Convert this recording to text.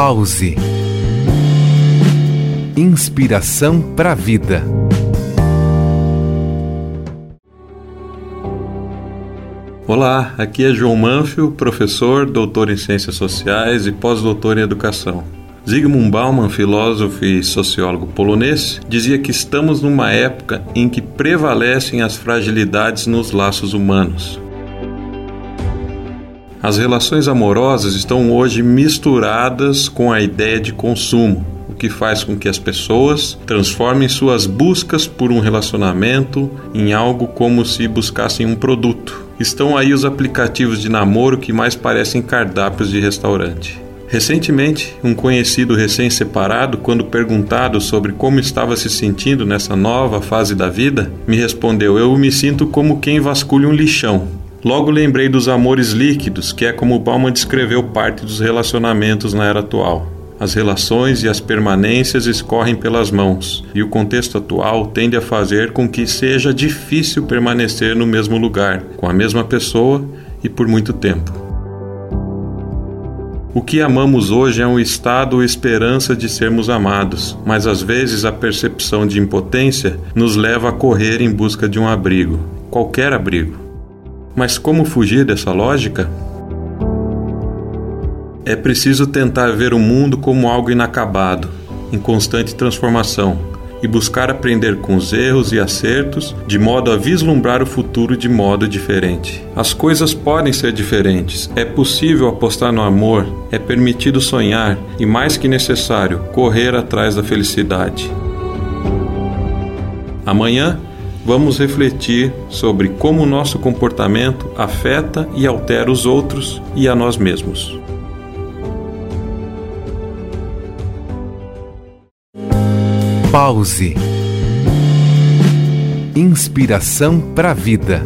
Pause. Inspiração para a vida. Olá, aqui é João Manfio, professor, doutor em Ciências Sociais e pós-doutor em Educação. Zygmunt Bauman, filósofo e sociólogo polonês, dizia que estamos numa época em que prevalecem as fragilidades nos laços humanos. As relações amorosas estão hoje misturadas com a ideia de consumo, o que faz com que as pessoas transformem suas buscas por um relacionamento em algo como se buscassem um produto estão aí os aplicativos de namoro que mais parecem cardápios de restaurante. Recentemente, um conhecido recém-separado, quando perguntado sobre como estava se sentindo nessa nova fase da vida, me respondeu: Eu me sinto como quem vasculha um lixão. Logo lembrei dos amores líquidos, que é como Bauman descreveu parte dos relacionamentos na era atual. As relações e as permanências escorrem pelas mãos, e o contexto atual tende a fazer com que seja difícil permanecer no mesmo lugar, com a mesma pessoa e por muito tempo. O que amamos hoje é um estado ou esperança de sermos amados, mas às vezes a percepção de impotência nos leva a correr em busca de um abrigo, qualquer abrigo. Mas como fugir dessa lógica? É preciso tentar ver o mundo como algo inacabado, em constante transformação, e buscar aprender com os erros e acertos, de modo a vislumbrar o futuro de modo diferente. As coisas podem ser diferentes, é possível apostar no amor, é permitido sonhar e, mais que necessário, correr atrás da felicidade. Amanhã, vamos refletir sobre como o nosso comportamento afeta e altera os outros e a nós mesmos. Pause. Inspiração para a vida.